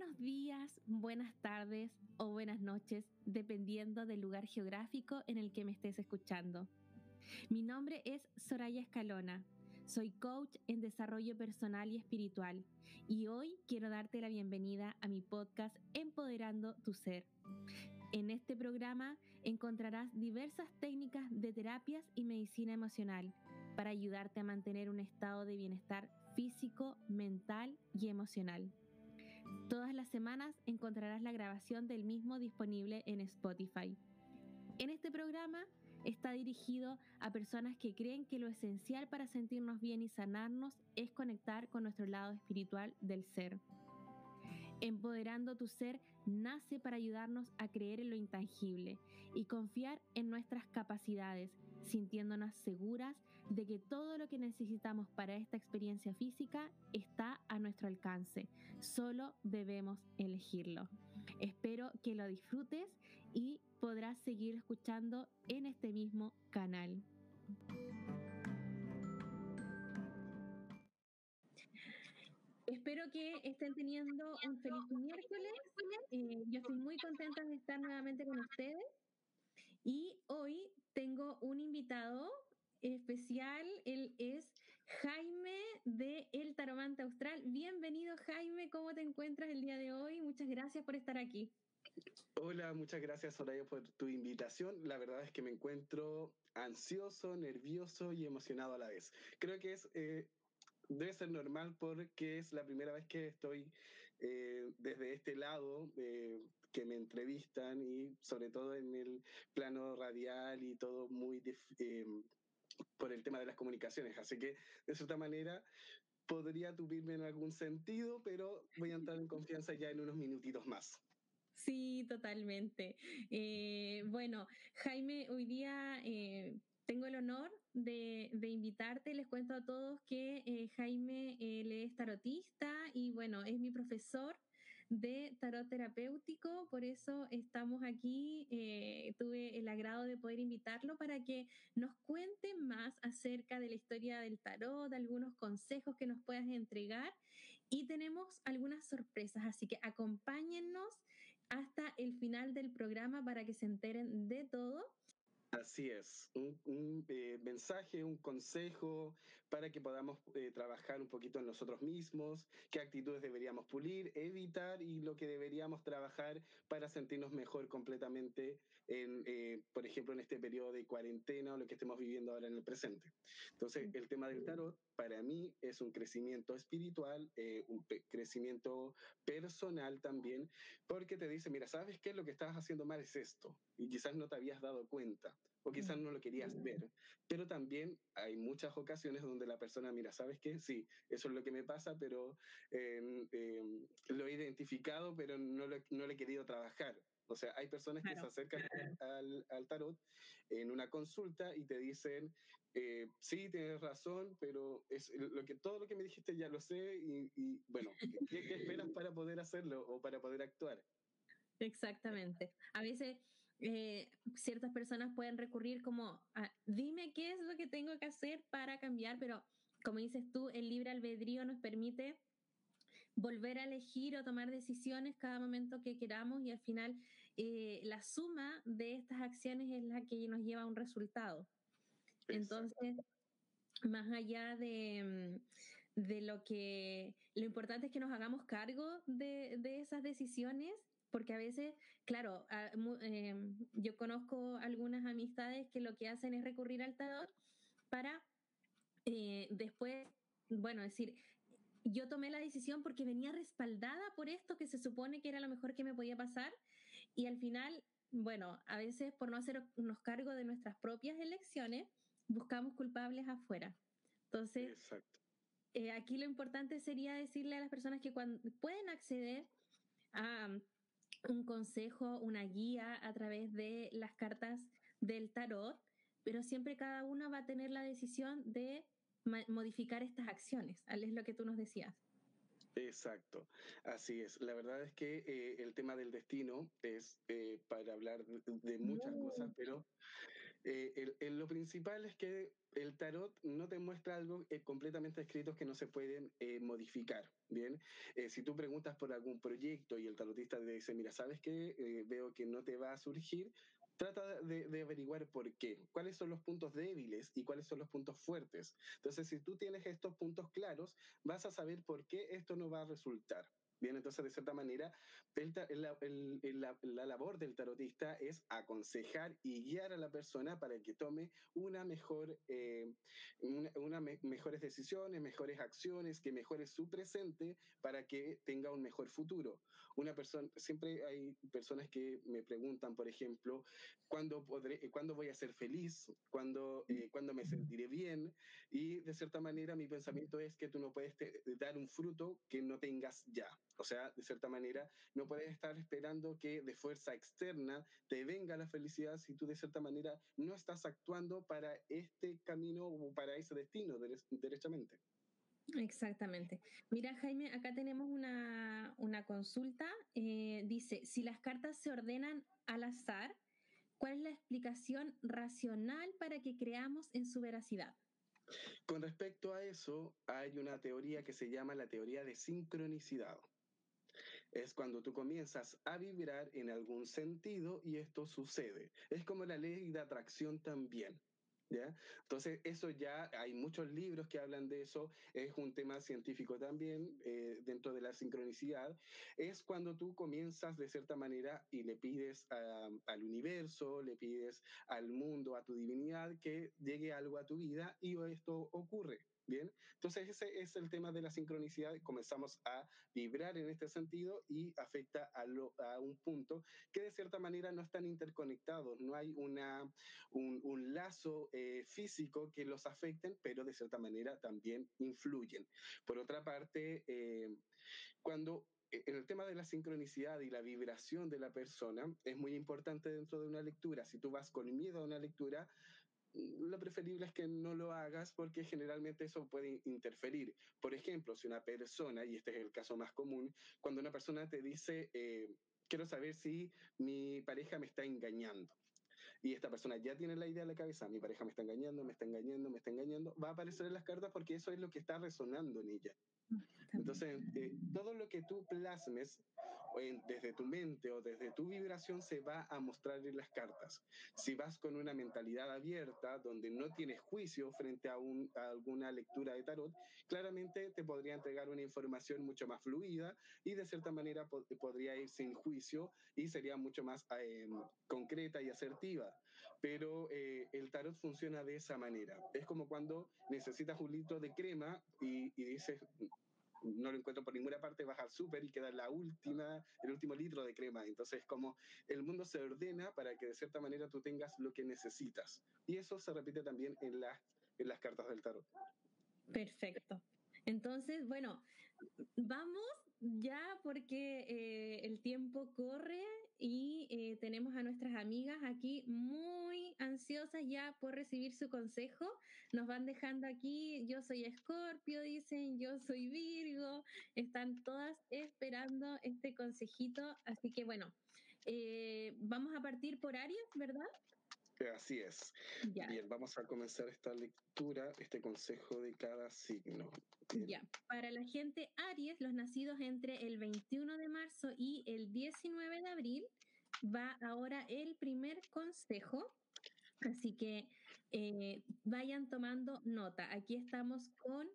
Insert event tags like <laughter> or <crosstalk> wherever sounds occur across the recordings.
buenos días, buenas tardes o buenas noches, dependiendo del lugar geográfico en el que me estés escuchando. Mi nombre es Soraya Escalona. Soy coach en desarrollo personal y espiritual y hoy quiero darte la bienvenida a mi podcast Empoderando tu Ser. En este programa encontrarás diversas técnicas de terapias y medicina emocional para ayudarte a mantener un estado de bienestar físico, mental y emocional. Todas las semanas encontrarás la grabación del mismo disponible en Spotify. En este programa está dirigido a personas que creen que lo esencial para sentirnos bien y sanarnos es conectar con nuestro lado espiritual del ser. Empoderando tu ser nace para ayudarnos a creer en lo intangible y confiar en nuestras capacidades, sintiéndonos seguras de que todo lo que necesitamos para esta experiencia física está a nuestro alcance. Solo debemos elegirlo. Espero que lo disfrutes y podrás seguir escuchando en este mismo canal. Espero que estén teniendo un feliz miércoles. Eh, yo estoy muy contenta de estar nuevamente con ustedes. Y hoy tengo un invitado especial. Él es Jaime de El Taromante Austral. Bienvenido, Jaime. ¿Cómo te encuentras el día de hoy? Muchas gracias por estar aquí. Hola, muchas gracias, Soraya, por tu invitación. La verdad es que me encuentro ansioso, nervioso y emocionado a la vez. Creo que es eh, debe ser normal porque es la primera vez que estoy eh, desde este lado eh, que me entrevistan y sobre todo en el plano radial y todo muy eh, por el tema de las comunicaciones. Así que de cierta manera podría tubirme en algún sentido, pero voy a entrar en confianza ya en unos minutitos más. Sí, totalmente. bueno, Jaime, hoy día tengo el honor de, invitarte. Les cuento a todos que eh, Jaime él es tarotista y bueno, es mi profesor de tarot terapéutico, por eso estamos aquí. Eh, tuve el agrado de poder invitarlo para que nos cuente más acerca de la historia del tarot, algunos consejos que nos puedas entregar y tenemos algunas sorpresas, así que acompáñennos hasta el final del programa para que se enteren de todo. Así es, un, eh, mensaje, un consejo para que podamos eh, trabajar un poquito en nosotros mismos, qué actitudes deberíamos pulir, evitar y lo que deberíamos trabajar para sentirnos mejor completamente, en, eh, por ejemplo, en este periodo de cuarentena o lo que estemos viviendo ahora en el presente. Entonces, el tema del tarot para mí es un crecimiento espiritual, eh, un crecimiento personal también, porque te dice, mira, ¿sabes qué? Lo que estabas haciendo mal es esto, y quizás no te habías dado cuenta, o quizás no lo querías ver, pero también hay muchas ocasiones donde la persona, mira, ¿sabes qué? Sí, eso es lo que me pasa, pero em, em, lo he identificado, pero no no lo he querido trabajar. O sea, hay personas que se acercan <laughs> al, tarot en una consulta y te dicen, eh, sí, tienes razón, pero es lo que, todo lo que me dijiste ya lo sé y, bueno, ¿qué, esperas <laughs> para poder hacerlo o para poder actuar? Exactamente. A veces eh, ciertas personas pueden recurrir como, a, dime qué es lo que tengo que hacer para cambiar, pero como dices tú, el libre albedrío nos permite volver a elegir o tomar decisiones cada momento que queramos y al final eh, la suma de estas acciones es la que nos lleva a un resultado. Entonces, más allá de, mm, de, lo que lo importante es que nos hagamos cargo de, de esas decisiones porque a veces, claro, eh, yo conozco algunas amistades que lo que hacen es recurrir al tarot para eh, después, bueno, decir, yo tomé la decisión porque venía respaldada por esto que se supone que era lo mejor que me podía pasar y al final, bueno, a veces por no hacernos cargo de nuestras propias elecciones, buscamos culpables afuera. Entonces, eh, aquí lo importante sería decirle a las personas que cuando pueden acceder a un consejo, una guía a través de las cartas del tarot, pero siempre cada una va a tener la decisión de modificar estas acciones, es lo que tú nos decías. Exacto, así es. La verdad es que eh, el tema del destino es eh, para hablar de, muchas cosas, pero Eh, lo principal es que el tarot no te muestra algo eh, completamente escrito que no se pueden eh, modificar. Bien, si tú preguntas por algún proyecto y el tarotista te dice, mira, ¿sabes qué? veo que no te va a surgir, trata de, averiguar por qué, cuáles son los puntos débiles y cuáles son los puntos fuertes. Entonces, si tú tienes estos puntos claros, vas a saber por qué esto no va a resultar. Bien, entonces de cierta manera, la, labor del tarotista es aconsejar y guiar a la persona para que tome una mejor, eh, una, mejores decisiones, mejores acciones, que mejore su presente para que tenga un mejor futuro. Una persona, siempre hay personas que me preguntan, por ejemplo, ¿cuándo, podré, ¿cuándo voy a ser feliz? ¿Cuándo, eh, ¿Cuándo me sentiré bien? Y de cierta manera mi pensamiento es que tú no puedes dar un fruto que no tengas ya. O sea, de cierta manera, no puedes estar esperando que de fuerza externa te venga la felicidad si tú de cierta manera no estás actuando para este camino o para ese destino derechamente. Exactamente. Mira, Jaime, acá tenemos una, consulta. Eh, dice, si las cartas se ordenan al azar, ¿cuál es la explicación racional para que creamos en su veracidad? Con respecto a eso, hay una teoría que se llama la teoría de sincronicidad es cuando tú comienzas a vibrar en algún sentido y esto sucede. Es como la ley de atracción también. ¿Ya? Entonces, eso ya hay muchos libros que hablan de eso, es un tema científico también eh, dentro de la sincronicidad, es cuando tú comienzas de cierta manera y le pides al universo, le pides al mundo, a tu divinidad que llegue algo a tu vida y esto ocurre. Bien, entonces ese es el tema de la sincronicidad. Comenzamos a vibrar en este sentido y afecta a, a un punto que de cierta manera no están interconectados. No hay una, un, lazo eh, físico que los afecten, pero de cierta manera también influyen. Por otra parte, eh, cuando en el tema de la sincronicidad y la vibración de la persona es muy importante dentro de una lectura. Si tú vas con miedo a una lectura, lo preferible es que no lo hagas porque generalmente eso puede interferir. Por ejemplo, si una persona, y este es el caso más común, cuando una persona te dice, eh, quiero saber si mi pareja me está engañando. Y esta persona ya tiene la idea en la cabeza, mi pareja me está engañando, me está engañando, me está engañando, va a aparecer en las cartas porque eso es lo que está resonando en ella. Entonces, eh, todo lo que tú plasmes desde tu mente o desde tu vibración se va a mostrar en las cartas. Si vas con una mentalidad abierta, donde no tienes juicio frente a, alguna lectura de tarot, claramente te podría entregar una información mucho más fluida y de cierta manera podría ir sin juicio y sería mucho más em, concreta y asertiva. Pero eh, el tarot funciona de esa manera. Es como cuando necesitas un litro de crema y, y dices, no lo encuentro por ninguna parte, vas al súper y queda la última, el último litro de crema. Entonces, como el mundo se ordena para que de cierta manera tú tengas lo que necesitas. Y eso se repite también en las, en las cartas del tarot. Perfecto. Entonces, bueno, vamos ya porque eh, el tiempo corre y eh, tenemos a nuestras amigas aquí muy ansiosas ya por recibir su consejo. Nos van dejando aquí, yo soy Escorpio, dicen, yo soy Virgo, están todas esperando este consejito. Así que bueno, eh, vamos a partir por Aries, ¿verdad? Así es. Bien, vamos a comenzar esta lectura, este consejo de cada signo. Ya, para la gente Aries, los nacidos entre el 21 de marzo y el 19 de abril, va ahora el primer consejo. Así que eh, vayan tomando nota. Aquí estamos con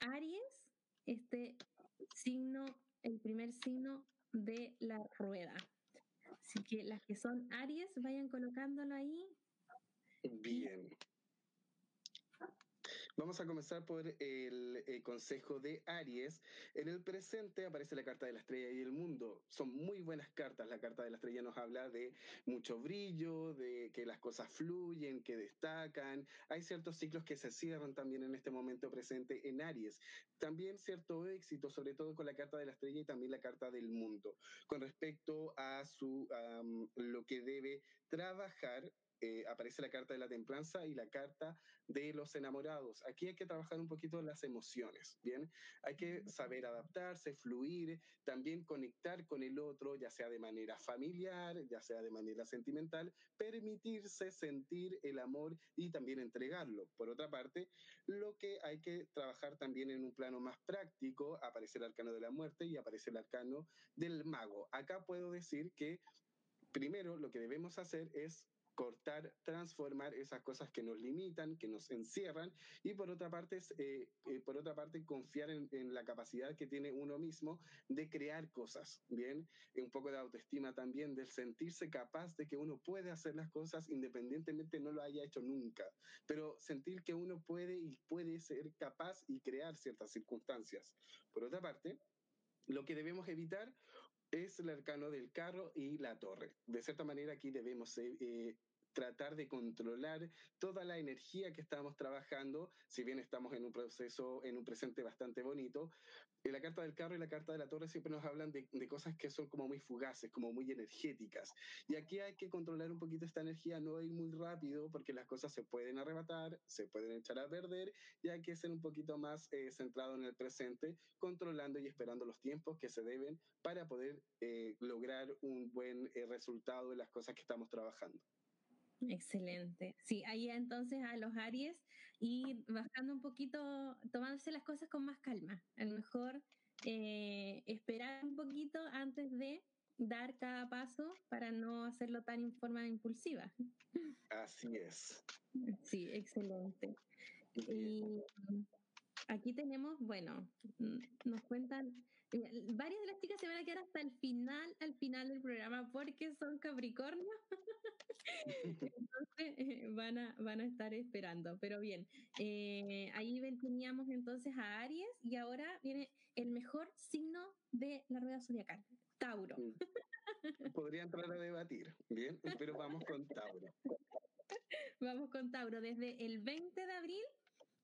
Aries, este signo, el primer signo de la rueda. Así que las que son Aries, vayan colocándolo ahí. Bien. Vamos a comenzar por el, consejo de Aries. En el presente aparece la carta de la estrella y el mundo. Son muy buenas cartas. La carta de la estrella nos habla de mucho brillo, de que las cosas fluyen, que destacan. Hay ciertos ciclos que se cierran también en este momento presente en Aries. También cierto éxito, sobre todo con la carta de la estrella y también la carta del mundo. Con respecto a su, lo que debe trabajar eh, aparece la carta de la templanza y la carta de los enamorados. Aquí hay que trabajar un poquito las emociones, ¿bien? Hay que saber adaptarse, fluir, también conectar con el otro, ya sea de manera familiar, ya sea de manera sentimental, permitirse sentir el amor y también entregarlo. Por otra parte, lo que hay que trabajar también en un plano más práctico, aparece el arcano de la muerte y aparece el arcano del mago. Acá puedo decir que primero lo que debemos hacer es cortar, transformar esas cosas que nos limitan, que nos encierran, y por otra parte, eh, eh, por otra parte confiar en, la capacidad que tiene uno mismo de crear cosas, ¿bien? Un poco de autoestima también, del sentirse capaz de que uno puede hacer las cosas independientemente no lo haya hecho nunca, pero sentir que uno puede y puede ser capaz y crear ciertas circunstancias. Por otra parte, lo que debemos evitar es el arcano del carro y la torre. De cierta manera aquí debemos eh, eh, tratar de controlar toda la energía que estamos trabajando, si bien estamos en un proceso, en un presente bastante bonito. En la carta del carro y la carta de la torre siempre nos hablan de, de, cosas que son como muy fugaces, como muy energéticas. Y aquí hay que controlar un poquito esta energía, no ir muy rápido, porque las cosas se pueden arrebatar, se pueden echar a perder, y hay que ser un poquito más eh, centrado en el presente, controlando y esperando los tiempos que se deben para poder eh, lograr un buen eh, resultado de las cosas que estamos trabajando. Excelente. Sí, ahí entonces a los Aries y bajando un poquito, tomándose las cosas con más calma. A lo mejor eh, esperar un poquito antes de dar cada paso para no hacerlo tan en forma impulsiva. Así es. Sí, excelente. Y aquí tenemos, bueno, nos cuentan, varias de las chicas se van a quedar hasta el final, al final del programa porque son Capricornio. <laughs> Entonces eh, van, a, van a estar esperando. Pero bien, eh, ahí teníamos entonces a Aries y ahora viene el mejor signo de la rueda zodiacal, Tauro. Mm. Podría entrar a debatir, bien, pero vamos con Tauro. Vamos con Tauro desde el 20 de abril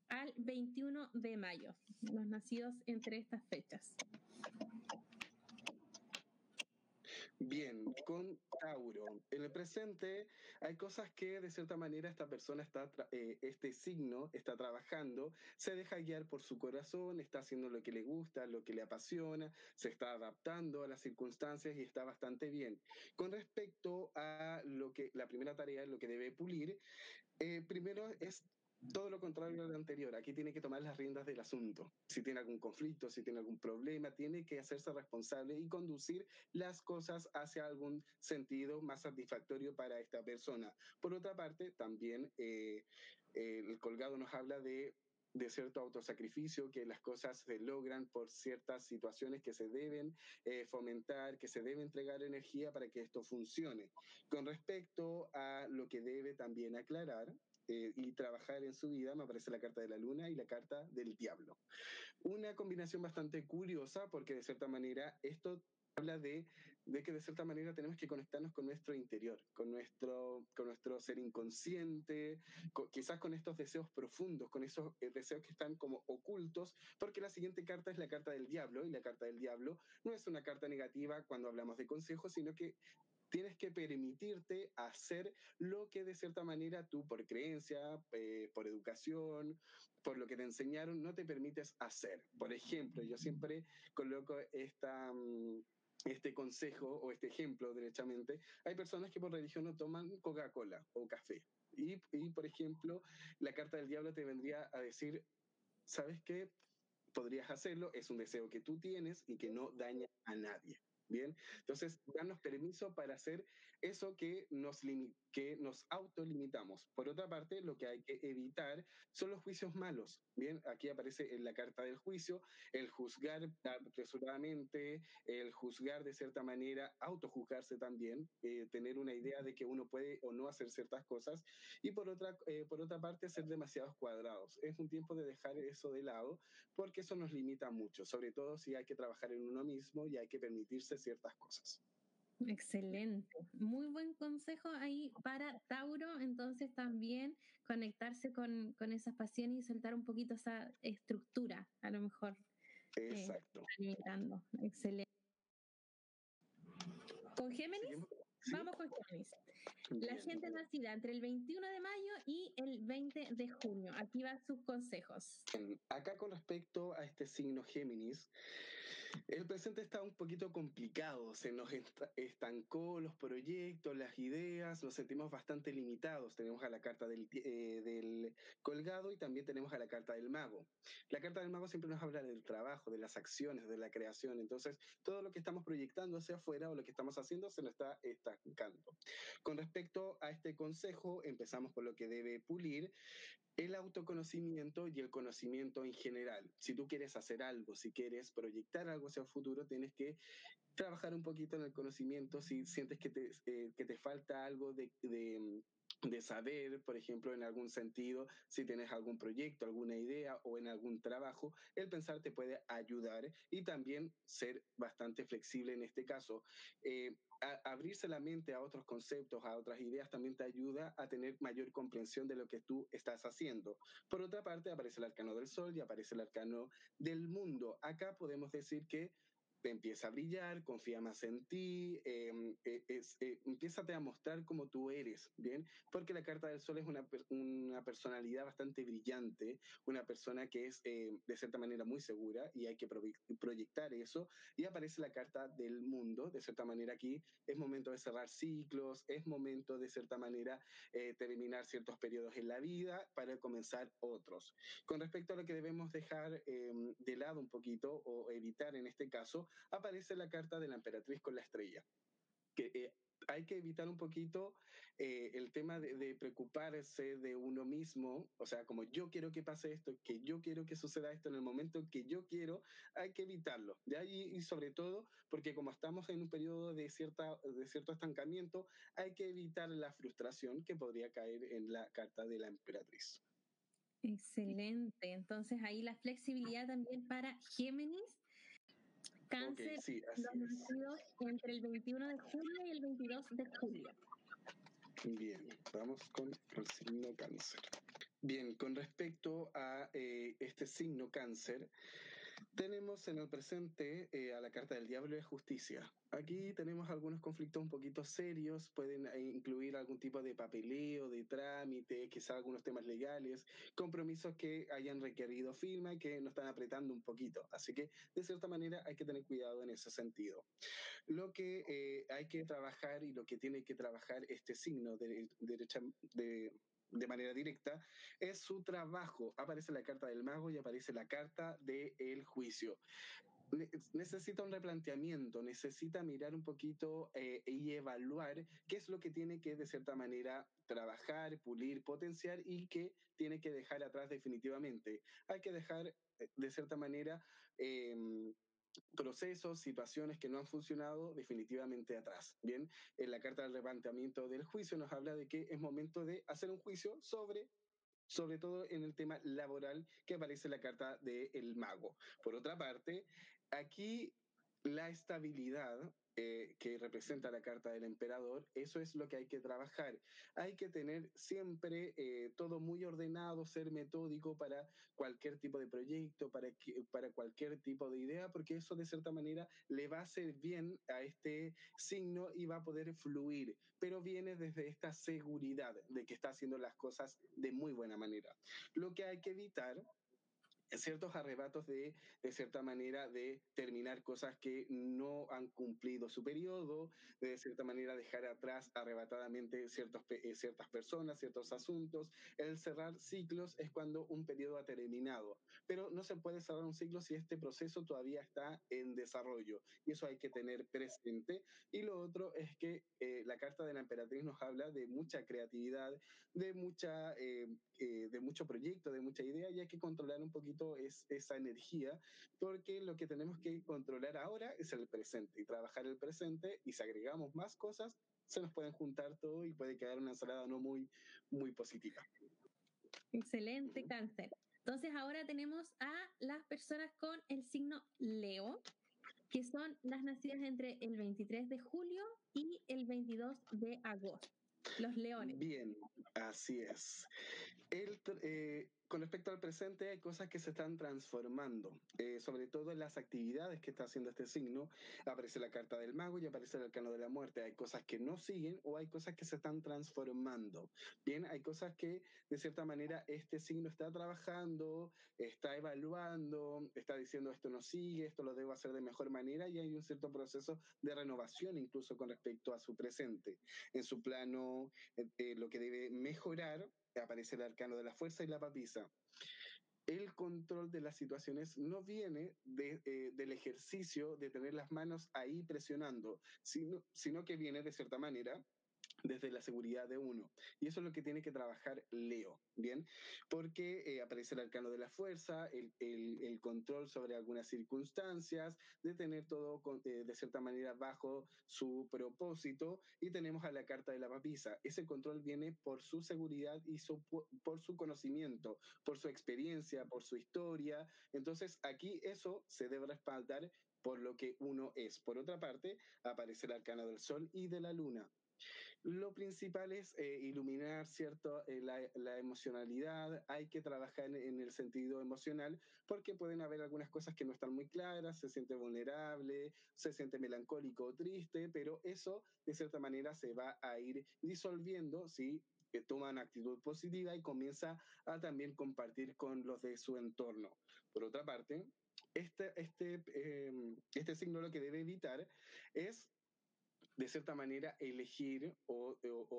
al 21 de mayo, los nacidos entre estas fechas. Bien, con Tauro. En el presente hay cosas que de cierta manera esta persona está, eh, este signo está trabajando, se deja guiar por su corazón, está haciendo lo que le gusta, lo que le apasiona, se está adaptando a las circunstancias y está bastante bien. Con respecto a lo que la primera tarea, lo que debe pulir, eh, primero es todo lo contrario lo anterior. Aquí tiene que tomar las riendas del asunto. Si tiene algún conflicto, si tiene algún problema, tiene que hacerse responsable y conducir las cosas hacia algún sentido más satisfactorio para esta persona. Por otra parte, también eh, el colgado nos habla de de cierto autosacrificio, que las cosas se logran por ciertas situaciones que se deben eh, fomentar, que se debe entregar energía para que esto funcione. Con respecto a lo que debe también aclarar, eh, y trabajar en su vida, me aparece la carta de la luna y la carta del diablo. Una combinación bastante curiosa porque de cierta manera esto habla de, de, que de cierta manera tenemos que conectarnos con nuestro interior, con nuestro, con nuestro ser inconsciente, quizás con estos deseos profundos, con esos eh, deseos que están como ocultos, porque la siguiente carta es la carta del diablo y la carta del diablo no es una carta negativa cuando hablamos de consejos, sino que tienes que permitirte hacer lo que de cierta manera tú por creencia, eh, por educación, por lo que te enseñaron, no te permites hacer. Por ejemplo, yo siempre coloco. Mm, este consejo o este ejemplo, derechamente, hay personas que por religión no toman Coca-Cola o café. Y, y, por ejemplo, la carta del diablo te vendría a decir, ¿sabes qué? Podrías hacerlo, es un deseo que tú tienes y que no daña a nadie. Bien, entonces, darnos permiso para hacer eso que nos, que nos autolimitamos. Por otra parte, lo que hay que evitar son los juicios malos. Bien, aquí aparece en la carta del juicio el juzgar apresuradamente, el juzgar de cierta manera, autojuzgarse también, eh, tener una idea de que uno puede o no hacer ciertas cosas. Y por otra, eh, por otra parte, ser demasiados cuadrados. Es un tiempo de dejar eso de lado porque eso nos limita mucho, sobre todo si hay que trabajar en uno mismo y hay que permitirse ciertas cosas. Excelente, muy buen consejo ahí para Tauro, entonces también conectarse con, con esas pasiones y soltar un poquito esa estructura, a lo mejor. Eh, Exacto. limitando. Excelente. ¿Con Géminis? vamos con Géminis. La gente nacida entre el 21 de mayo y el 20 de junio. Aquí van sus consejos. Acá con respecto a este signo Géminis, el presente está un poquito complicado. Se nos estancó los proyectos, las ideas, nos sentimos bastante limitados. Tenemos a la carta del, eh, del colgado y también tenemos a la carta del mago. La carta del mago siempre nos habla del trabajo, de las acciones, de la creación. Entonces, todo lo que estamos proyectando hacia afuera o lo que estamos haciendo se nos está estancando. Con respecto a este consejo, empezamos por lo que debe pulir el autoconocimiento y el conocimiento en general. Si tú quieres hacer algo, si quieres proyectar algo hacia el futuro, tienes que trabajar un poquito en el conocimiento. Si sientes que te, eh, que te falta algo de, de de saber, por ejemplo, en algún sentido, si tienes algún proyecto, alguna idea o en algún trabajo, el pensar te puede ayudar y también ser bastante flexible en este caso. Eh, abrirse la mente a otros conceptos, a otras ideas, también te ayuda a tener mayor comprensión de lo que tú estás haciendo. Por otra parte, aparece el arcano del sol y aparece el arcano del mundo. Acá podemos decir que empieza a brillar, confía más en ti, eh, es, eh, a mostrar cómo tú eres, ¿bien? Porque la carta del sol es una, una personalidad bastante brillante, una persona que es eh, de cierta manera muy segura y hay que proyectar eso. Y aparece la carta del mundo, de cierta manera aquí es momento de cerrar ciclos, es momento de cierta manera eh, terminar ciertos periodos en la vida para comenzar otros. Con respecto a lo que debemos dejar em, de lado un poquito o evitar en este caso, aparece la carta de la emperatriz con la estrella. Que eh, hay que evitar un poquito eh, el tema de, preocuparse de uno mismo, o sea, como yo quiero que pase esto, que yo quiero que suceda esto en el momento que yo quiero, hay que evitarlo. ¿ya? Y, sobre todo porque como estamos en un periodo de, cierta, de cierto estancamiento, hay que evitar la frustración que podría caer en la carta de la emperatriz. Excelente. Entonces ahí la flexibilidad también para Géminis Cáncer, entre el 21 de julio y el 22 de julio. Bien, vamos con el signo cáncer. Bien, con respecto a eh, este signo cáncer, tenemos en el presente eh, a la carta del diablo de justicia. Aquí tenemos algunos conflictos un poquito serios, pueden eh, incluir algún tipo de papeleo, de trámite, quizá algunos temas legales, compromisos que hayan requerido firma y que nos están apretando un poquito. Así que, de cierta manera, hay que tener cuidado en ese sentido. Lo que hay que trabajar y lo que tiene que trabajar este signo de, derecha de de manera directa, es su trabajo. Aparece la carta del mago y aparece la carta del juicio. Necesita un replanteamiento, necesita mirar un poquito eh, y evaluar qué es lo que tiene que, de cierta manera, trabajar, pulir, potenciar y qué tiene que dejar atrás definitivamente. Hay que dejar, eh, de cierta manera, em, procesos, situaciones que no han funcionado definitivamente atrás. Bien, en la carta del levantamiento del juicio nos habla de que es momento de hacer un juicio sobre sobre todo en el tema laboral que aparece en la carta del mago. Por otra parte, aquí la estabilidad eh, que representa la carta del emperador, eso es lo que hay que trabajar. Hay que tener siempre eh, todo muy ordenado, ser metódico para cualquier tipo de proyecto, para, para cualquier tipo de idea, porque eso de cierta manera le va a hacer bien a este signo y va a poder fluir, pero viene desde esta seguridad de que está haciendo las cosas de muy buena manera. Lo que hay que evitar ciertos arrebatos de, de cierta manera, de terminar cosas que no han cumplido su periodo, de cierta manera dejar atrás arrebatadamente ciertos, eh, ciertas personas, ciertos asuntos. El cerrar ciclos es cuando un periodo ha terminado, pero no se puede cerrar un ciclo si este proceso todavía está en desarrollo y eso hay que tener presente. Y lo otro es que carta de la emperatriz nos habla de mucha creatividad, de, mucha, eh, de mucho proyecto, de mucha idea y hay que controlar un poquito es esa energía, porque lo que tenemos que controlar ahora es el presente y trabajar el presente y si agregamos más cosas, se nos pueden juntar todo y puede quedar una ensalada no muy, muy positiva. Excelente, cáncer. Entonces ahora tenemos a las personas con el signo Leo, que son las nacidas entre el 23 de julio y el 22 de agosto. Los leones. Bien, así es. El, eh, con respecto al presente, hay cosas que se están transformando, eh, sobre todo en las actividades que está haciendo este signo. Aparece la carta del mago y aparece el arcano de la muerte. Hay cosas que no siguen o hay cosas que se están transformando. Bien, hay cosas que de cierta manera este signo está trabajando, está evaluando, está diciendo esto no sigue, esto lo debo hacer de mejor manera y hay un cierto proceso de renovación incluso con respecto a su presente. En su plano, eh, eh lo que debe mejorar aparece el arcano de la fuerza y la papisa. El control de las situaciones no viene eh, del ejercicio de tener las manos ahí presionando, sino, sino que viene de cierta manera desde la seguridad de uno. Y eso es lo que tiene que trabajar Leo, ¿bien? Porque eh, aparece el arcano de la fuerza, el, el, control sobre algunas circunstancias, de tener todo eh, de cierta manera bajo su propósito, y tenemos a la carta de la papisa. Ese control viene por su seguridad y por su conocimiento, por su experiencia, por su historia. Entonces, aquí eso se debe respaldar por lo que uno es. Por otra parte, aparece el arcano del sol y de la luna. Lo principal es eh, iluminar, ¿cierto? Eh, la, emocionalidad, hay que trabajar en, el sentido emocional porque pueden haber algunas cosas que no están muy claras, se siente vulnerable, se siente melancólico o triste, pero eso de cierta manera se va a ir disolviendo si que toman actitud positiva y comienza a también compartir con los de su entorno. Por otra parte, este, este, eh, este signo lo que debe evitar es de cierta manera, elegir o,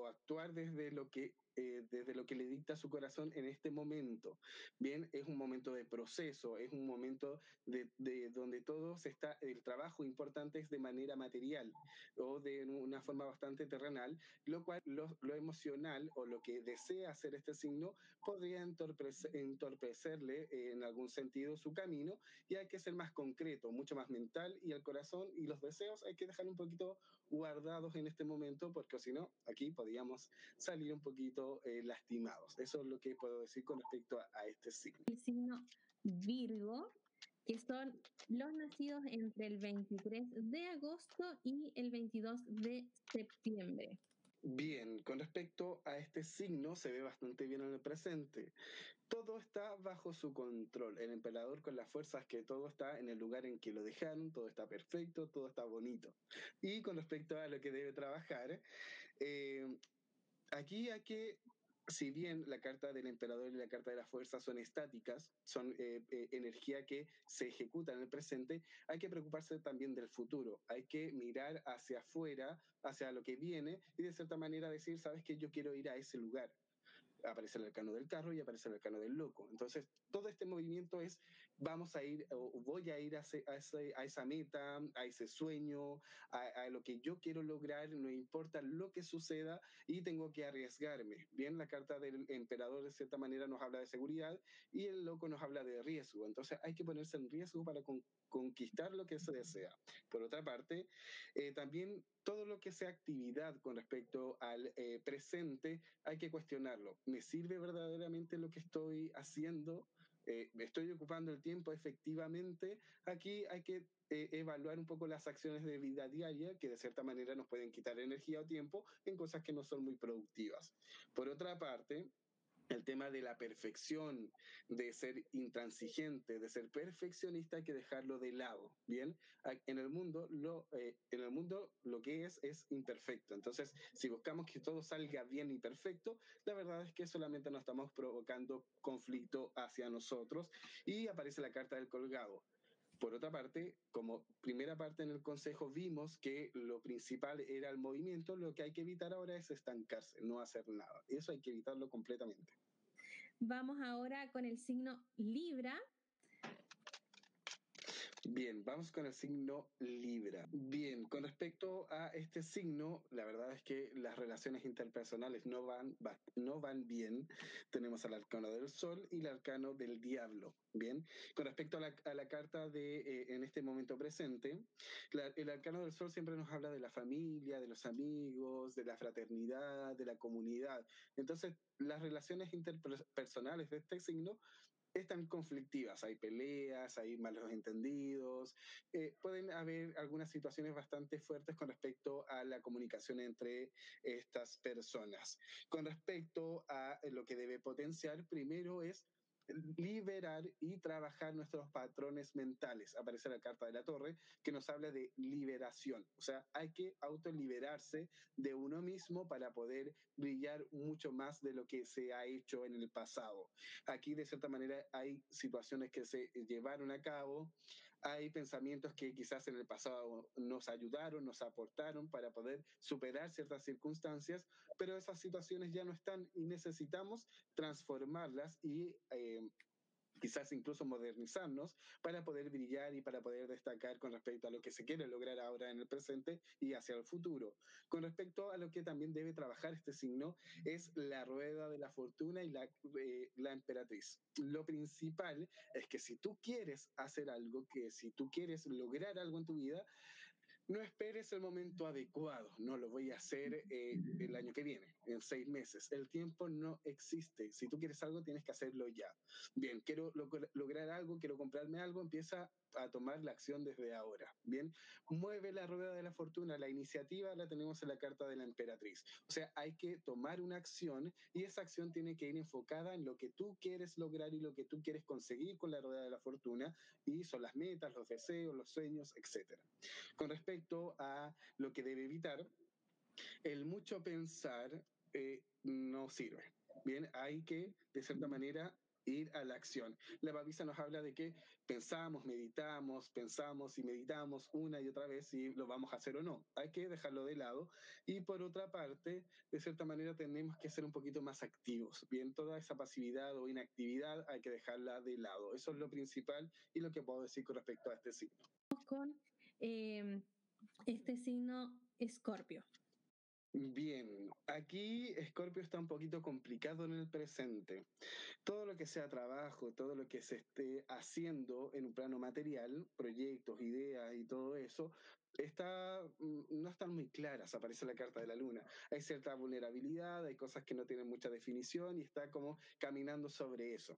actuar desde lo que eh, desde lo que le dicta su corazón en este momento. Bien, es un momento de proceso, es un momento de, de, donde todo se está, el trabajo importante es de manera material o de una forma bastante terrenal, lo cual lo, lo emocional o lo que desea hacer este signo podría entorpecer, entorpecerle eh, en algún sentido su camino y hay que ser más concreto, mucho más mental y el corazón y los deseos hay que dejar un poquito guardados en este momento porque si no, aquí podríamos salir un poquito eh, lastimados. Eso es lo que puedo decir con respecto a, a este signo. El signo Virgo, que son los nacidos entre el 23 de agosto y el 22 de septiembre. Bien, con respecto a este signo se ve bastante bien en el presente. Todo está bajo su control. El emperador con las fuerzas que todo está en el lugar en que lo dejaron, todo está perfecto, todo está bonito. Y con respecto a lo que debe trabajar, eh, aquí hay que, si bien la carta del emperador y la carta de la fuerza son estáticas, son eh, eh, energía que se ejecuta en el presente, hay que preocuparse también del futuro. Hay que mirar hacia afuera, hacia lo que viene y de cierta manera decir, sabes que yo quiero ir a ese lugar aparece el arcano del carro y aparece el arcano del loco. Entonces, todo este movimiento es, vamos a ir, o voy a ir a, ese, a, esa meta, a ese sueño, a, lo que yo quiero lograr, no importa lo que suceda, y tengo que arriesgarme. Bien, la carta del emperador de cierta manera nos habla de seguridad y el loco nos habla de riesgo. Entonces, hay que ponerse en riesgo para con, conquistar lo que se desea. Por otra parte, eh, también todo lo que sea actividad con respecto al eh, presente hay que cuestionarlo. ¿Me sirve verdaderamente lo que estoy haciendo? Eh, ¿Estoy ocupando el tiempo efectivamente? Aquí hay que eh, evaluar un poco las acciones de vida diaria que de cierta manera nos pueden quitar energía o tiempo en cosas que no son muy productivas. Por otra parte, el tema de la perfección, de ser intransigente, de ser perfeccionista, hay que dejarlo de lado, ¿bien? En el mundo lo, eh, en el mundo lo que es es imperfecto. Entonces, si buscamos que todo salga bien y perfecto, la verdad es que solamente nos estamos provocando conflicto hacia nosotros y aparece la carta del colgado. Por otra parte, como primera parte en el consejo vimos que lo principal era el movimiento, lo que hay que evitar ahora es estancarse, no hacer nada. Eso hay que evitarlo completamente. Vamos ahora con el signo Libra. Bien, vamos con el signo Libra. Bien, con respecto a este signo, la verdad es que las relaciones interpersonales no van, va, no van bien. Tenemos al arcano del sol y el arcano del diablo. Bien, con respecto a la, a la carta de eh, en este momento presente, el arcano del sol siempre nos habla de la familia, de los amigos, de la fraternidad, de la comunidad. Entonces, las relaciones interpersonales de este signo están conflictivas, hay peleas, hay malos entendidos, eh, pueden haber algunas situaciones bastante fuertes con respecto a la comunicación entre estas personas. Con respecto a lo que debe potenciar, primero es liberar y trabajar nuestros patrones mentales. Aparece la carta de la torre que nos habla de liberación. O sea, hay que autoliberarse de uno mismo para poder brillar mucho más de lo que se ha hecho en el pasado. Aquí, de cierta manera, hay situaciones que se llevaron a cabo, hay pensamientos que quizás en el pasado nos ayudaron, nos aportaron para poder superar ciertas circunstancias, pero esas situaciones ya no están y necesitamos transformarlas y eh, quizás incluso modernizarnos para poder brillar y para poder destacar con respecto a lo que se quiere lograr ahora en el presente y hacia el futuro. Con respecto a lo que también debe trabajar este signo es la rueda de la fortuna y la, eh, la emperatriz. Lo principal es que si tú quieres hacer algo, que si tú quieres lograr algo en tu vida, no esperes el momento adecuado, no lo voy a hacer eh, el año que viene, en seis meses. El tiempo no existe. Si tú quieres algo, tienes que hacerlo ya. Bien, quiero lograr algo, quiero comprarme algo, empieza a tomar la acción desde ahora. Bien, mueve la rueda de la fortuna. La iniciativa la tenemos en la carta de la emperatriz. O sea, hay que tomar una acción y esa acción tiene que ir enfocada en lo que tú quieres lograr y lo que tú quieres conseguir con la rueda de la fortuna y son las metas, los deseos, los sueños, etc. Con respecto a lo que debe evitar, el mucho pensar eh, no sirve. Bien, hay que, de cierta manera, ir a la acción. La babisa nos habla de que pensamos, meditamos, pensamos y meditamos una y otra vez si lo vamos a hacer o no. Hay que dejarlo de lado. Y por otra parte, de cierta manera tenemos que ser un poquito más activos. Bien, toda esa pasividad o inactividad hay que dejarla de lado. Eso es lo principal y lo que puedo decir con respecto a este signo. Con eh, este signo Escorpio. Bien, aquí Escorpio está un poquito complicado en el presente. Todo lo que sea trabajo, todo lo que se esté haciendo en un plano material, proyectos, ideas y todo eso, está, mm, no están muy claras, aparece la carta de la luna. Hay cierta vulnerabilidad, hay cosas que no tienen mucha definición y está como caminando sobre eso.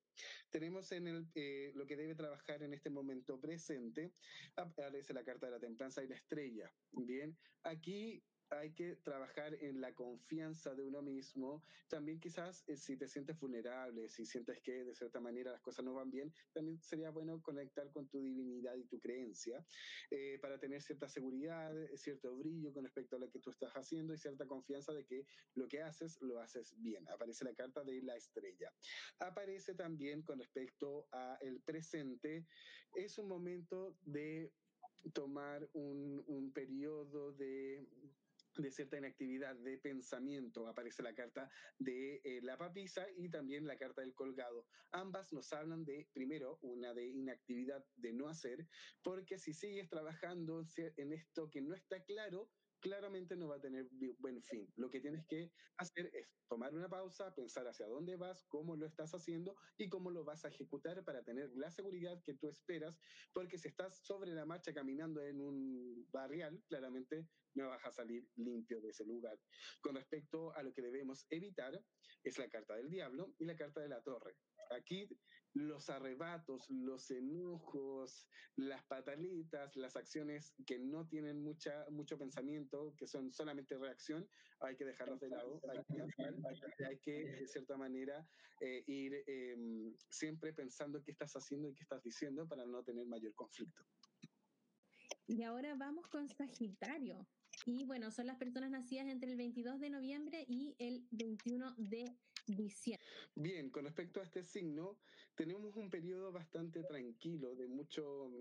Tenemos en el, eh, lo que debe trabajar en este momento presente, aparece la carta de la templanza y la estrella. Bien, aquí hay que trabajar en la confianza de uno mismo. También quizás eh, si te sientes vulnerable, si sientes que de cierta manera las cosas no van bien, también sería bueno conectar con tu divinidad y tu creencia eh, para tener cierta seguridad, cierto brillo con respecto a lo que tú estás haciendo y cierta confianza de que lo que haces lo haces bien. Aparece la carta de la estrella. Aparece también con respecto a el presente. Es un momento de tomar un, un periodo de de cierta inactividad de pensamiento. Aparece la carta de eh, la papisa y también la carta del colgado. Ambas nos hablan de, primero, una de inactividad de no hacer, porque si sigues trabajando en esto que no está claro, claramente no va a tener buen fin. Lo que tienes que hacer es tomar una pausa, pensar hacia dónde vas, cómo lo estás haciendo y cómo lo vas a ejecutar para tener la seguridad que tú esperas, porque si estás sobre la marcha caminando en un barrial, claramente no vas a salir limpio de ese lugar. Con respecto a lo que debemos evitar, es la carta del diablo y la carta de la torre. Aquí los arrebatos, los enojos, las pataletas, las acciones que no tienen mucha, mucho pensamiento, que son solamente reacción, hay que dejarlas de lado, hay que, de cierta manera, eh, ir em, siempre pensando qué estás haciendo y qué estás diciendo para no tener mayor conflicto. Y ahora vamos con Sagitario. Y bueno, son las personas nacidas entre el 22 de noviembre y el 21 de diciembre. Bien, con respecto a este signo, tenemos un periodo bastante tranquilo, de mucho,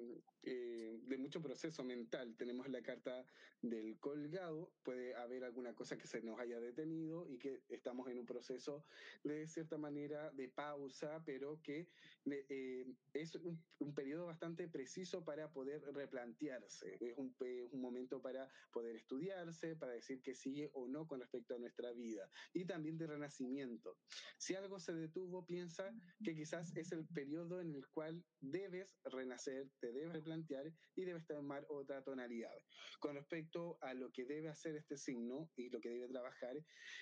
eh, de mucho proceso mental. Tenemos la carta del colgado, puede haber alguna cosa que se nos haya detenido y que estamos en un proceso de cierta manera de pausa, pero que eh, es un, periodo bastante preciso para poder replantearse. Es un, un momento para poder estudiarse, para decir que sigue o no con respecto a nuestra vida. Y también de renacimiento. Si algo se detuvo, piensa que quizás es el periodo en el cual debes renacer, te debes replantear y debes tomar otra tonalidad. Con respecto a lo que debe hacer este signo y lo que debe trabajar,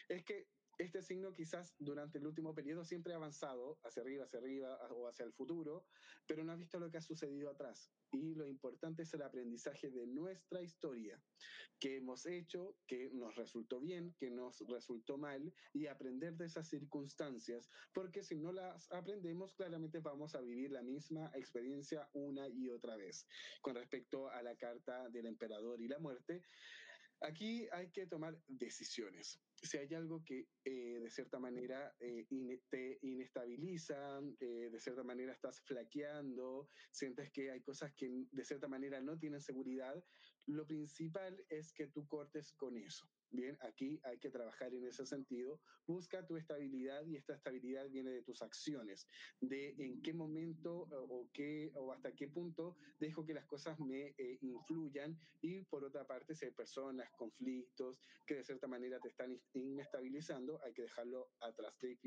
es que este signo quizás durante el último periodo siempre ha avanzado hacia arriba, hacia arriba o hacia el futuro, pero no ha visto lo que ha sucedido atrás. Y lo importante es el aprendizaje de nuestra historia, que hemos hecho, que nos resultó bien, que nos resultó mal, y aprender de esas circunstancias, porque si no las aprendemos, claramente vamos a vivir la misma experiencia una y otra vez. Con respecto a la carta del emperador y la muerte, Aquí hay que tomar decisiones. Si hay algo que eh, de cierta manera eh, te inestabiliza, eh, de cierta manera estás flaqueando, sientes que hay cosas que de cierta manera no tienen seguridad, lo principal es que tú cortes con eso. Bien, aquí hay que trabajar en ese sentido. Busca tu estabilidad y esta estabilidad viene de tus acciones, de en qué momento o, qué, o hasta qué punto dejo que las cosas me eh, influyan y por otra parte, si hay personas, conflictos que de cierta manera te están inestabilizando, hay que dejarlo atrás eh,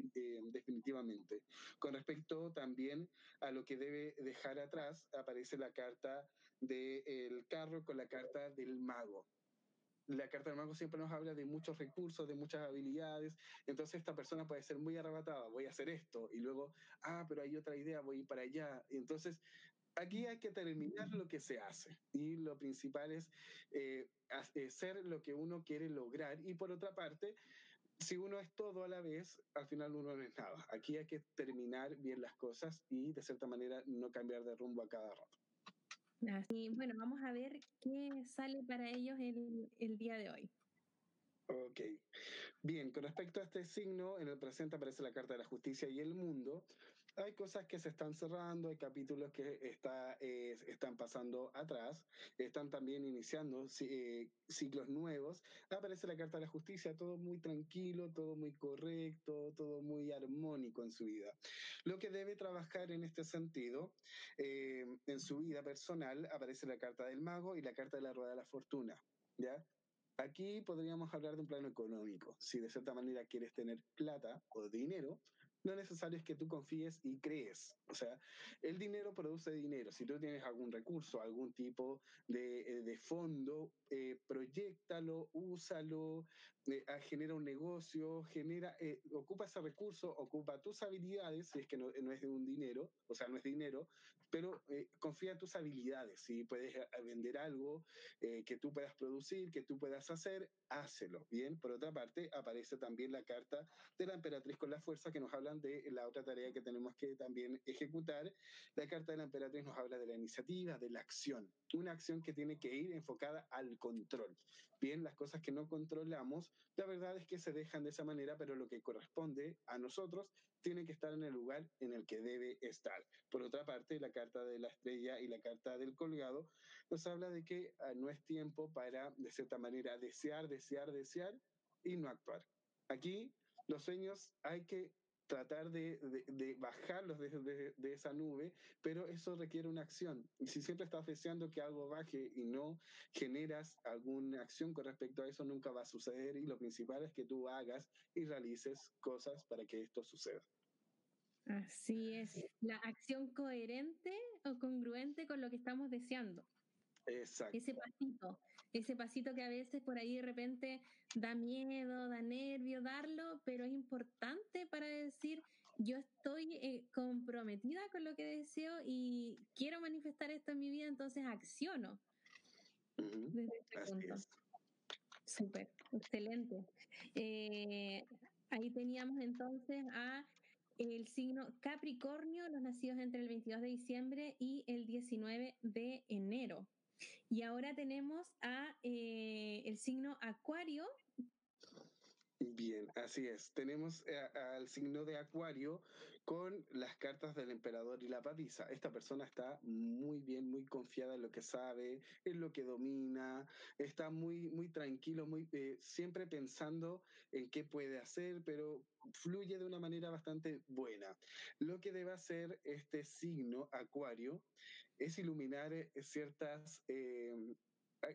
definitivamente. Con respecto también a lo que debe dejar atrás, aparece la carta del carro con la carta del mago la carta del mago siempre nos habla de muchos recursos, de muchas habilidades, entonces esta persona puede ser muy arrebatada, voy a hacer esto, y luego, ah, pero hay otra idea, voy para allá. Entonces, aquí hay que terminar lo que se hace, y lo principal es eh, hacer lo que uno quiere lograr, y por otra parte, si uno es todo a la vez, al final uno no es nada. Aquí hay que terminar bien las cosas y de cierta manera no cambiar de rumbo a cada rato. Así, bueno, vamos a ver qué sale para ellos el, el día de hoy. Ok. Bien, con respecto a este signo, en el presente aparece la Carta de la Justicia y el Mundo. Hay cosas que se están cerrando, hay capítulos que eh, están pasando atrás, están también iniciando eh, ciclos nuevos. Aparece la Carta de la Justicia, todo muy tranquilo, todo muy correcto, todo muy armónico en su vida. Lo que debe trabajar en este sentido, eh, en su vida personal, aparece la Carta del Mago y la Carta de la Rueda de la Fortuna. ¿Ya? Aquí podríamos hablar de un plano económico. Si de cierta manera quieres tener plata o dinero, lo necesario es que tú confíes y crees. O sea, el dinero produce dinero. Si tú tienes algún recurso, algún tipo de, eh, de fondo, eh, proyectalo, úsalo, eh, genera un negocio, genera, eh, ocupa ese recurso, ocupa tus habilidades, si es que no, es de un dinero, o sea, no es dinero, pero confía en tus habilidades. Si puedes vender algo que tú puedas producir, que tú puedas hacer, hácelo. Bien, por otra parte, aparece también la carta de la emperatriz con la fuerza que nos hablan de la otra tarea que tenemos que también ejecutar. La carta de la emperatriz nos habla de la iniciativa, de la acción una acción que tiene que ir enfocada al control. Bien, las cosas que no controlamos, la verdad es que se dejan de esa manera, pero lo que corresponde a nosotros tiene que estar en el lugar en el que debe estar. Por otra parte, la carta de la estrella y la carta del colgado nos habla de que ah, no es tiempo para, de cierta manera, desear, desear, desear y no actuar. Aquí los sueños hay que tratar de, de, bajarlos de, de, esa nube, pero eso requiere una acción. Y si siempre estás deseando que algo baje y no generas alguna acción con respecto a eso, nunca va a suceder. Y lo principal es que tú hagas y realices cosas para que esto suceda. Así es, la acción coherente o congruente con lo que estamos deseando. Exacto. Ese pasito, ese pasito que a veces por ahí de repente da miedo, da nervio darlo, pero es importante para decir, yo estoy eh, comprometida con lo que deseo y quiero manifestar esto en mi vida, entonces acciono. Desde este punto. Súper, excelente. Eh, ahí teníamos entonces a el signo Capricornio, los nacidos entre el 22 de diciembre y el 19 de enero. Y ahora tenemos a eh, el signo Acuario. Bien, así es. Tenemos eh, al signo de Acuario con las cartas del emperador y la papisa. Esta persona está muy bien, muy confiada en lo que sabe, en lo que domina, está muy, muy tranquilo, muy, eh, siempre pensando en qué puede hacer, pero fluye de una manera bastante buena. Lo que debe hacer este signo Acuario es iluminar eh, ciertas... Eh,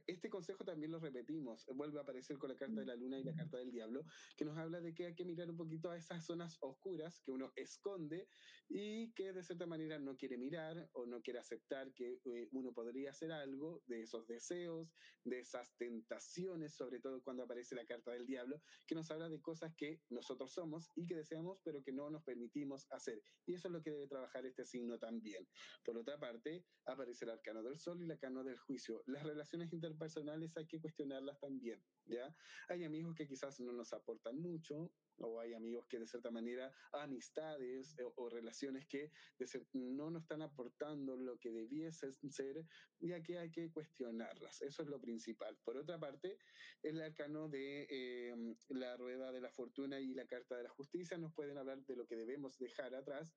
este consejo también lo repetimos, vuelve a aparecer con la carta de la luna y la carta del diablo, que nos habla de que hay que mirar un poquito a esas zonas oscuras que uno esconde y que de cierta manera no quiere mirar o no quiere aceptar que eh, uno podría hacer algo de esos deseos, de esas tentaciones, sobre todo cuando aparece la carta del diablo, que nos habla de cosas que nosotros somos y que deseamos, pero que no nos permitimos hacer. Y eso es lo que debe trabajar este signo también. Por otra parte, aparece el arcano del sol y el arcano del juicio. Las relaciones interpersonales hay que cuestionarlas también, ¿ya? Hay amigos que quizás no nos aportan mucho, o hay amigos que de cierta manera, amistades o, o relaciones que no nos están aportando lo que debiesen ser, ya que hay que cuestionarlas. Eso es lo principal. Por otra parte, el arcano de eh, la rueda de la fortuna y la carta de la justicia nos pueden hablar de lo que debemos dejar atrás.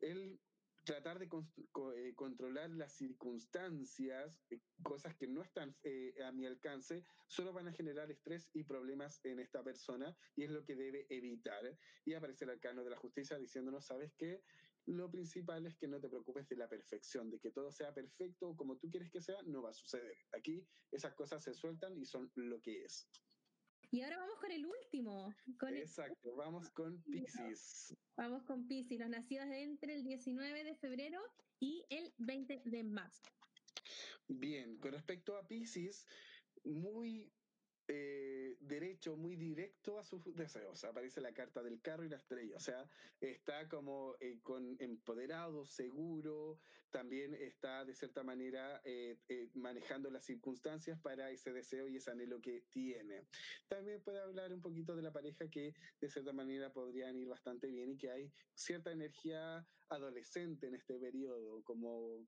El tratar de eh, controlar las circunstancias, eh, cosas que no están eh, a mi alcance, solo van a generar estrés y problemas en esta persona y es lo que debe evitar. Y aparece el arcano de la justicia diciéndonos, ¿sabes qué? Lo principal es que no te preocupes de la perfección, de que todo sea perfecto como tú quieres que sea, no va a suceder. Aquí esas cosas se sueltan y son lo que es. Y ahora vamos con el último. Con Exacto, vamos con Pisces. Vamos con Pisces, los nacidos entre el 19 de febrero y el 20 de marzo. Bien, con respecto a Pisces, muy eh, derecho muy directo a sus deseos. Aparece la carta del carro y la estrella. O sea, está como eh, con empoderado, seguro, también está de cierta manera eh, manejando las circunstancias para ese deseo y ese anhelo que tiene. También puede hablar un poquito de la pareja que de cierta manera podrían ir bastante bien y que hay cierta energía adolescente en este periodo, como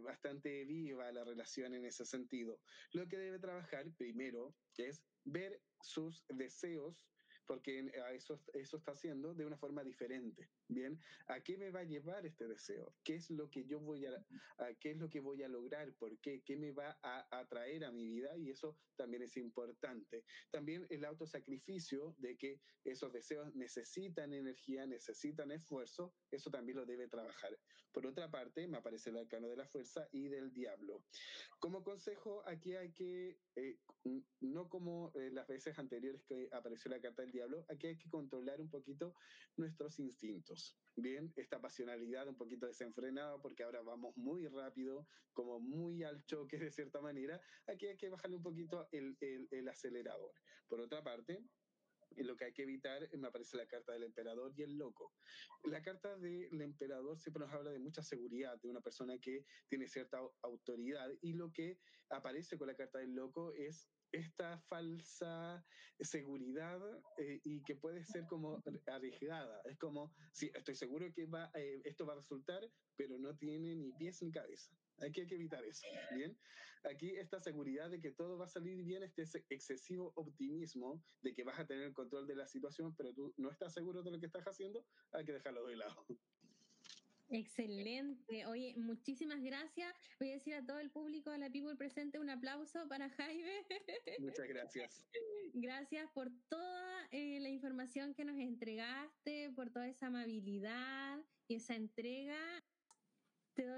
bastante viva la relación en ese sentido. Lo que debe trabajar primero es ver sus deseos, porque eso, eso está haciendo de una forma diferente. Bien, ¿a qué me va a llevar este deseo? ¿Qué es lo que yo voy a, qué es lo que voy a lograr? ¿Por qué? ¿Qué me va a atraer a mi vida? Y eso también es importante. También el autosacrificio de que esos deseos necesitan energía, necesitan esfuerzo, eso también lo debe trabajar. Por otra parte, me aparece el arcano de la fuerza y del diablo. Como consejo, aquí hay que, eh, no como eh, las veces anteriores que apareció la carta del diablo, aquí hay que controlar un poquito nuestros instintos. Bien, esta pasionalidad un poquito desenfrenada porque ahora vamos muy rápido, como muy al choque de cierta manera, aquí hay que bajarle un poquito el, el, el acelerador. Por otra parte, lo que hay que evitar, me aparece la carta del emperador y el loco. La carta del emperador siempre nos habla de mucha seguridad, de una persona que tiene cierta autoridad, y lo que aparece con la carta del loco es esta falsa seguridad eh, y que puede ser como arriesgada. Es como, sí, estoy seguro que va, eh, esto va a resultar, pero no tiene ni pies ni cabeza. Hay que, hay que evitar eso, ¿bien? Aquí esta seguridad de que todo va a salir bien, este excesivo optimismo de que vas a tener el control de la situación, pero tú no estás seguro de lo que estás haciendo, hay que dejarlo de lado. Excelente. Oye, muchísimas gracias. Voy a decir a todo el público, a la people presente, un aplauso para Jaime. Muchas gracias. Gracias por toda eh, la información que nos entregaste, por toda esa amabilidad y esa entrega.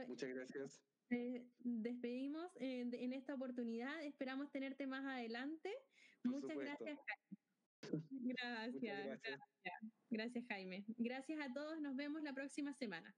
Muchas gracias. despedimos eh, en esta oportunidad. Esperamos tenerte más adelante. Muchas gracias, Jaime. Gracias, gracias. Gracias, Jaime. Gracias a todos. Nos vemos la próxima semana.